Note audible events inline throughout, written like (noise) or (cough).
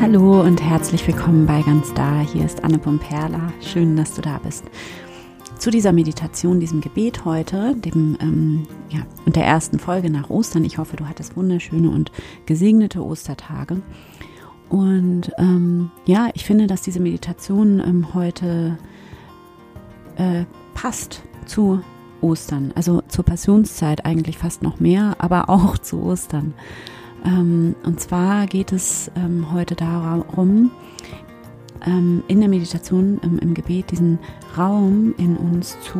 Hallo und herzlich willkommen bei Ganz Da. Hier ist Anne Pomperla. Schön, dass du da bist. Zu dieser Meditation, diesem Gebet heute, dem ähm, ja und der ersten Folge nach Ostern. Ich hoffe, du hattest wunderschöne und gesegnete Ostertage. Und ähm, ja, ich finde, dass diese Meditation ähm, heute äh, passt zu Ostern, also zur Passionszeit eigentlich fast noch mehr, aber auch zu Ostern. Ähm, und zwar geht es ähm, heute darum, ähm, in der Meditation, im Gebet, diesen Raum in uns zu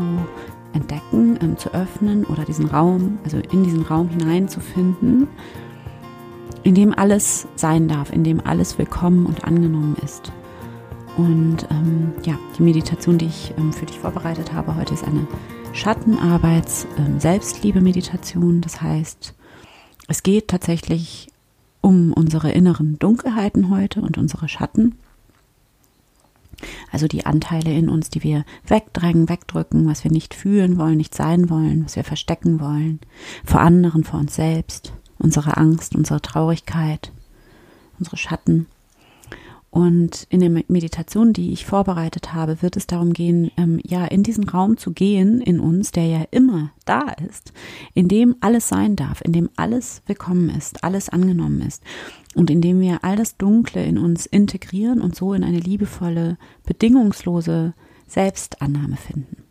entdecken, zu öffnen oder diesen Raum, also in diesen Raum hineinzufinden, in dem alles sein darf, in dem alles willkommen und angenommen ist. Und ähm, ja, die Meditation, die ich ähm, für dich vorbereitet habe heute, ist eine Schattenarbeits-Selbstliebe-Meditation. Das heißt, es geht tatsächlich um unsere inneren Dunkelheiten heute und unsere Schatten. Also die Anteile in uns, die wir wegdrängen, wegdrücken, was wir nicht fühlen wollen, nicht sein wollen, was wir verstecken wollen, vor anderen, vor uns selbst, unsere Angst, unsere Traurigkeit, unsere Schatten. Und in der Meditation, die ich vorbereitet habe, wird es darum gehen, ähm, ja, in diesen Raum zu gehen in uns, der ja immer da ist, in dem alles sein darf, in dem alles willkommen ist, alles angenommen ist und in dem wir all das Dunkle in uns integrieren und so in eine liebevolle, bedingungslose Selbstannahme finden.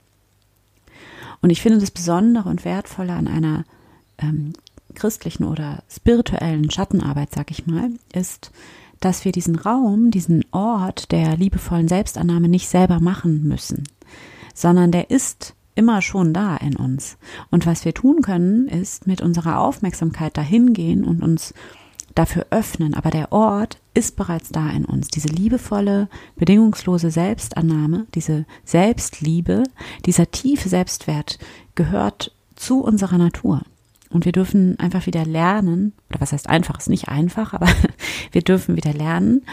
Und ich finde das Besondere und Wertvolle an einer ähm, christlichen oder spirituellen Schattenarbeit, sag ich mal, ist, dass wir diesen Raum, diesen Ort der liebevollen Selbstannahme nicht selber machen müssen, sondern der ist immer schon da in uns. Und was wir tun können, ist mit unserer Aufmerksamkeit dahin gehen und uns dafür öffnen. Aber der Ort ist bereits da in uns. Diese liebevolle, bedingungslose Selbstannahme, diese Selbstliebe, dieser tiefe Selbstwert gehört zu unserer Natur. Und wir dürfen einfach wieder lernen, oder was heißt einfach, ist nicht einfach, aber (laughs) wir dürfen wieder lernen,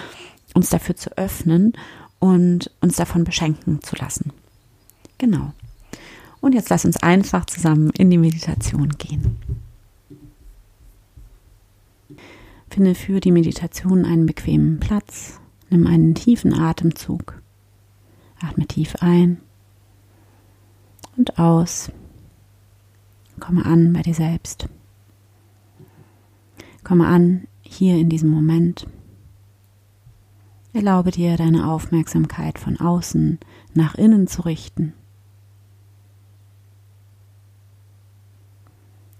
uns dafür zu öffnen und uns davon beschenken zu lassen. Genau. Und jetzt lass uns einfach zusammen in die Meditation gehen. Finde für die Meditation einen bequemen Platz. Nimm einen tiefen Atemzug. Atme tief ein und aus. Komme an bei dir selbst. Komme an hier in diesem Moment. Erlaube dir deine Aufmerksamkeit von außen nach innen zu richten.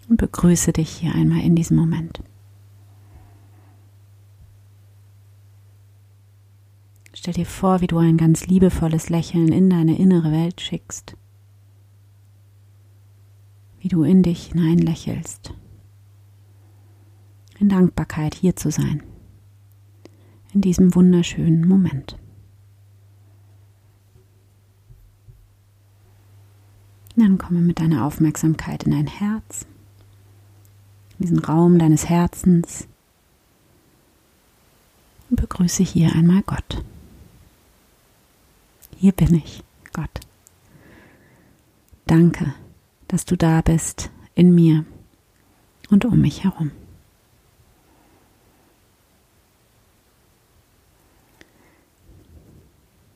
Und begrüße dich hier einmal in diesem Moment. Stell dir vor, wie du ein ganz liebevolles Lächeln in deine innere Welt schickst wie du in dich hinein lächelst. In Dankbarkeit hier zu sein. In diesem wunderschönen Moment. Dann komme mit deiner Aufmerksamkeit in dein Herz, in diesen Raum deines Herzens und begrüße hier einmal Gott. Hier bin ich, Gott. Danke dass du da bist in mir und um mich herum.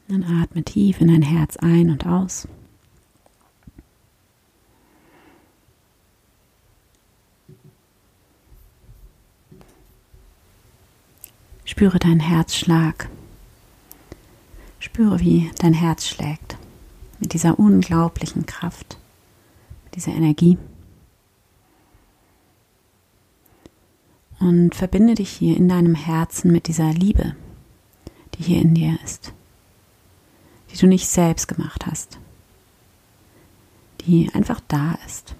Dann atme tief in dein Herz ein und aus. Spüre deinen Herzschlag. Spüre, wie dein Herz schlägt mit dieser unglaublichen Kraft diese Energie. Und verbinde dich hier in deinem Herzen mit dieser Liebe, die hier in dir ist, die du nicht selbst gemacht hast, die einfach da ist.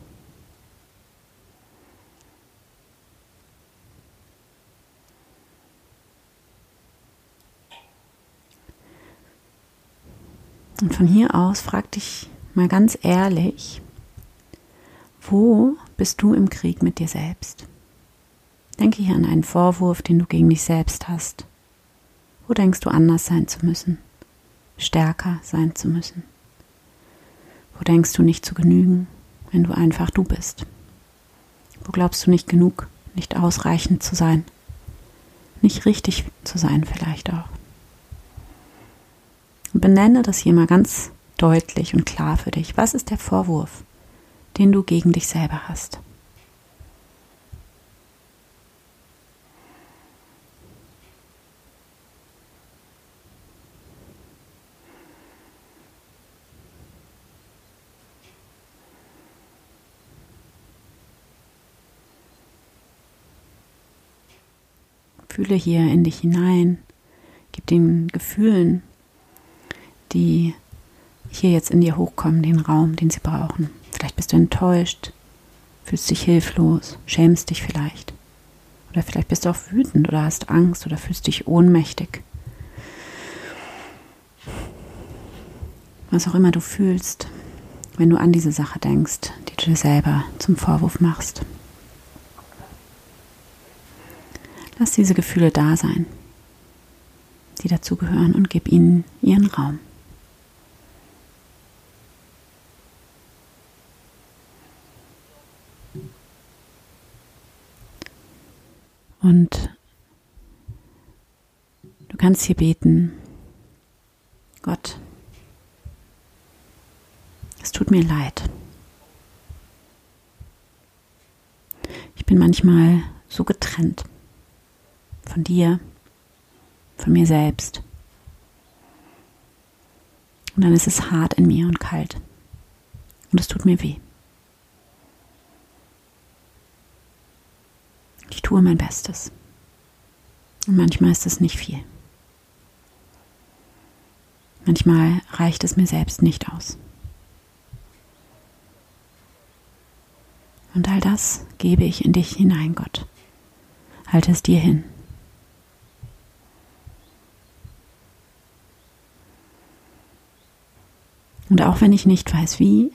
Und von hier aus frag dich mal ganz ehrlich, wo bist du im Krieg mit dir selbst? Denke hier an einen Vorwurf, den du gegen dich selbst hast. Wo denkst du anders sein zu müssen? Stärker sein zu müssen? Wo denkst du nicht zu genügen, wenn du einfach du bist? Wo glaubst du nicht genug, nicht ausreichend zu sein? nicht richtig zu sein vielleicht auch. Benenne das hier mal ganz deutlich und klar für dich. Was ist der Vorwurf, den du gegen dich selber hast? Fühle hier in dich hinein. Gib den Gefühlen, die hier jetzt in dir hochkommen, den Raum, den sie brauchen. Vielleicht bist du enttäuscht, fühlst dich hilflos, schämst dich vielleicht. Oder vielleicht bist du auch wütend oder hast Angst oder fühlst dich ohnmächtig. Was auch immer du fühlst, wenn du an diese Sache denkst, die du dir selber zum Vorwurf machst. Lass diese Gefühle da sein, die dazugehören und gib ihnen ihren Raum. Und du kannst hier beten, Gott, es tut mir leid. Ich bin manchmal so getrennt von dir, von mir selbst. Und dann ist es hart in mir und kalt. Und es tut mir weh. Ich tue mein Bestes. Und manchmal ist es nicht viel. Manchmal reicht es mir selbst nicht aus. Und all das gebe ich in dich hinein, Gott. Halte es dir hin. Und auch wenn ich nicht weiß wie,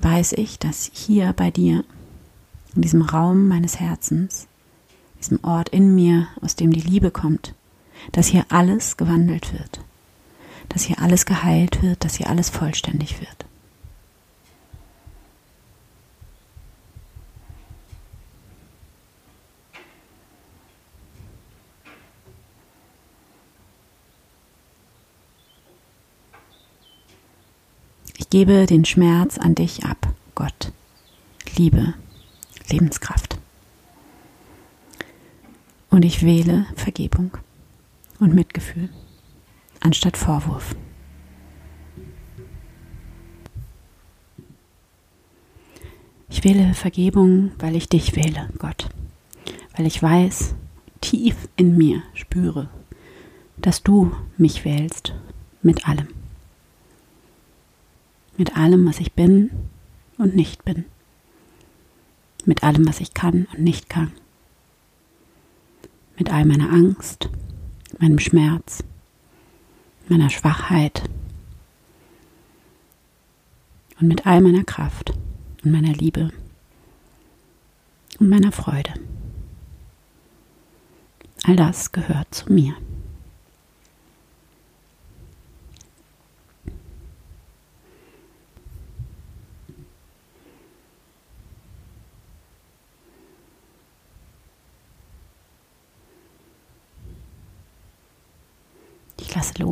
weiß ich, dass hier bei dir, in diesem Raum meines Herzens, diesem Ort in mir, aus dem die Liebe kommt, dass hier alles gewandelt wird, dass hier alles geheilt wird, dass hier alles vollständig wird. Ich gebe den Schmerz an dich ab, Gott. Liebe, Lebenskraft. Und ich wähle Vergebung und Mitgefühl anstatt Vorwurf. Ich wähle Vergebung, weil ich dich wähle, Gott. Weil ich weiß, tief in mir spüre, dass du mich wählst mit allem mit allem, was ich bin und nicht bin, mit allem, was ich kann und nicht kann, mit all meiner Angst, meinem Schmerz, meiner Schwachheit und mit all meiner Kraft und meiner Liebe und meiner Freude. All das gehört zu mir.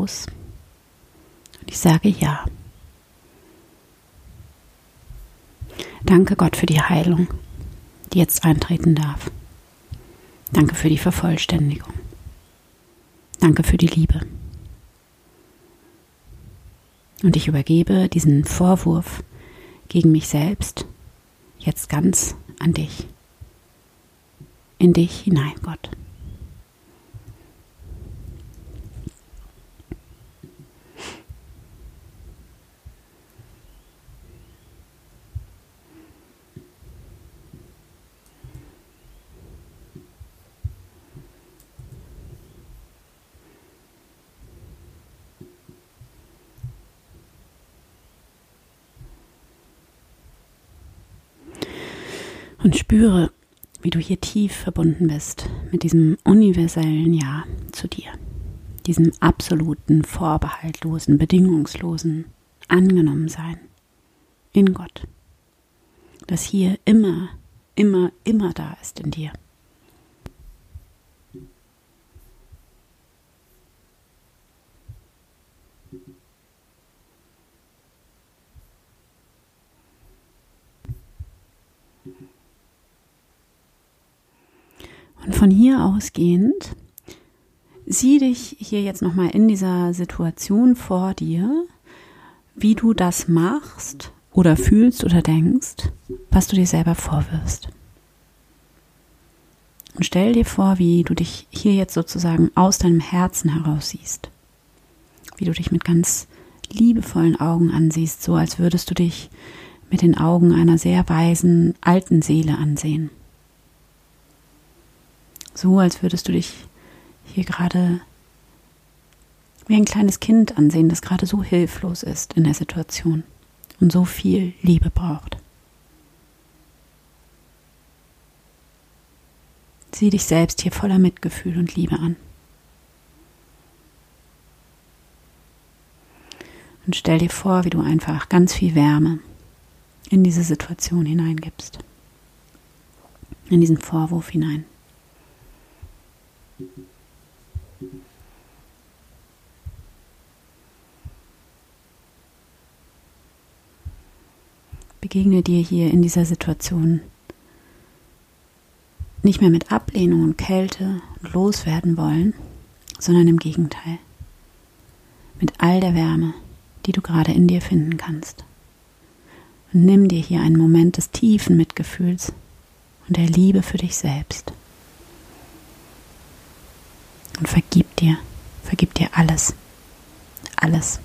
Los und ich sage ja. Danke Gott für die Heilung, die jetzt eintreten darf. Danke für die Vervollständigung. Danke für die Liebe. Und ich übergebe diesen Vorwurf gegen mich selbst jetzt ganz an dich. In dich hinein, Gott. Und spüre, wie du hier tief verbunden bist mit diesem universellen Ja zu dir, diesem absoluten, vorbehaltlosen, bedingungslosen Angenommensein in Gott, das hier immer, immer, immer da ist in dir. Von hier ausgehend, sieh dich hier jetzt nochmal in dieser Situation vor dir, wie du das machst oder fühlst oder denkst, was du dir selber vorwirfst. Und stell dir vor, wie du dich hier jetzt sozusagen aus deinem Herzen heraus siehst. Wie du dich mit ganz liebevollen Augen ansiehst, so als würdest du dich mit den Augen einer sehr weisen alten Seele ansehen. So als würdest du dich hier gerade wie ein kleines Kind ansehen, das gerade so hilflos ist in der Situation und so viel Liebe braucht. Sieh dich selbst hier voller Mitgefühl und Liebe an. Und stell dir vor, wie du einfach ganz viel Wärme in diese Situation hineingibst. In diesen Vorwurf hinein. Begegne dir hier in dieser Situation nicht mehr mit Ablehnung und Kälte und loswerden wollen, sondern im Gegenteil. Mit all der Wärme, die du gerade in dir finden kannst. Und nimm dir hier einen Moment des tiefen Mitgefühls und der Liebe für dich selbst. Und vergib dir, vergib dir alles, alles.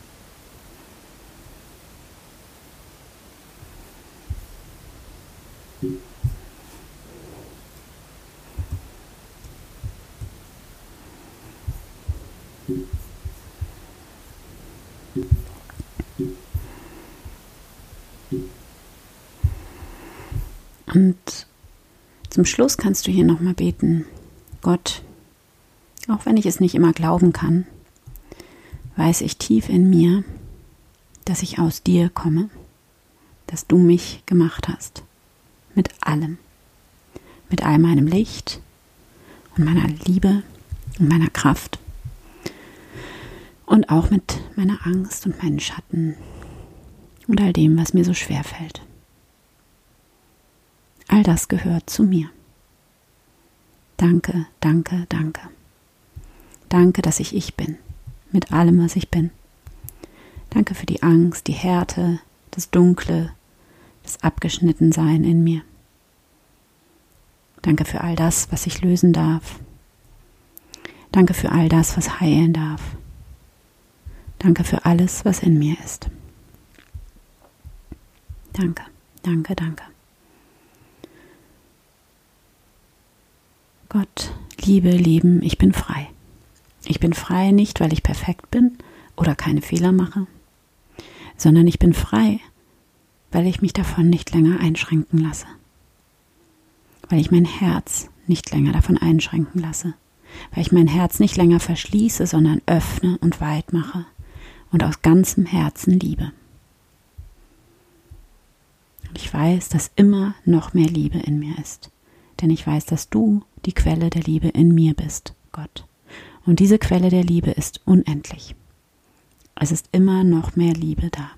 Und zum Schluss kannst du hier nochmal beten, Gott, auch wenn ich es nicht immer glauben kann, weiß ich tief in mir, dass ich aus dir komme, dass du mich gemacht hast, mit allem, mit all meinem Licht und meiner Liebe und meiner Kraft und auch mit meiner Angst und meinen Schatten und all dem, was mir so schwer fällt. All das gehört zu mir. Danke, danke, danke. Danke, dass ich ich bin, mit allem, was ich bin. Danke für die Angst, die Härte, das Dunkle, das Abgeschnittensein in mir. Danke für all das, was ich lösen darf. Danke für all das, was heilen darf. Danke für alles, was in mir ist. Danke, danke, danke. Gott, Liebe, Leben, ich bin frei. Ich bin frei nicht, weil ich perfekt bin oder keine Fehler mache, sondern ich bin frei, weil ich mich davon nicht länger einschränken lasse. Weil ich mein Herz nicht länger davon einschränken lasse. Weil ich mein Herz nicht länger verschließe, sondern öffne und weit mache und aus ganzem Herzen liebe. Und ich weiß, dass immer noch mehr Liebe in mir ist denn ich weiß, dass du die Quelle der Liebe in mir bist, Gott. Und diese Quelle der Liebe ist unendlich. Es ist immer noch mehr Liebe da.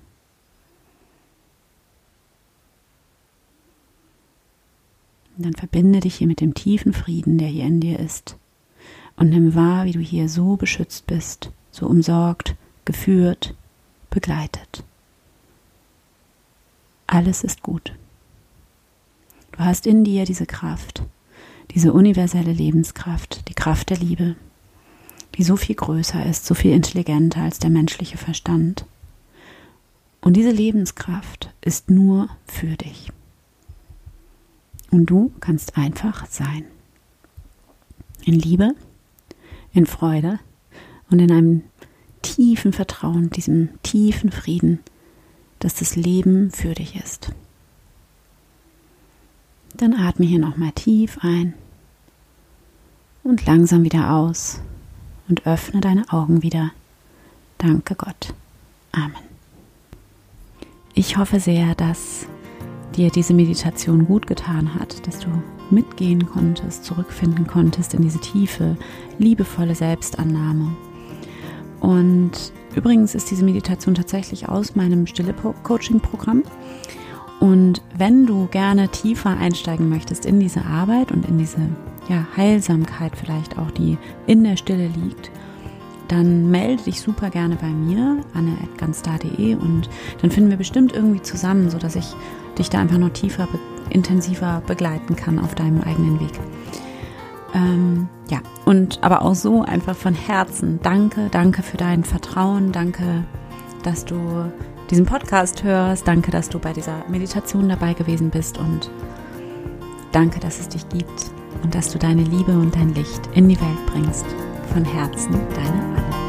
Dann verbinde dich hier mit dem tiefen Frieden, der hier in dir ist. Und nimm wahr, wie du hier so beschützt bist, so umsorgt, geführt, begleitet. Alles ist gut. Du hast in dir diese Kraft, diese universelle Lebenskraft, die Kraft der Liebe, die so viel größer ist, so viel intelligenter als der menschliche Verstand. Und diese Lebenskraft ist nur für dich. Und du kannst einfach sein. In Liebe, in Freude und in einem tiefen Vertrauen, diesem tiefen Frieden, dass das Leben für dich ist. Dann atme hier nochmal tief ein und langsam wieder aus und öffne deine Augen wieder. Danke Gott. Amen. Ich hoffe sehr, dass dir diese Meditation gut getan hat, dass du mitgehen konntest, zurückfinden konntest in diese tiefe, liebevolle Selbstannahme. Und übrigens ist diese Meditation tatsächlich aus meinem Stille-Coaching-Programm. Und wenn du gerne tiefer einsteigen möchtest in diese Arbeit und in diese ja, Heilsamkeit vielleicht auch, die in der Stille liegt, dann melde dich super gerne bei mir, anne.ganzda.de und dann finden wir bestimmt irgendwie zusammen, sodass ich dich da einfach noch tiefer, be intensiver begleiten kann auf deinem eigenen Weg. Ähm, ja, und aber auch so einfach von Herzen danke, danke für dein Vertrauen, danke, dass du diesen Podcast hörst, danke, dass du bei dieser Meditation dabei gewesen bist und danke, dass es dich gibt und dass du deine Liebe und dein Licht in die Welt bringst. Von Herzen, deine Anne.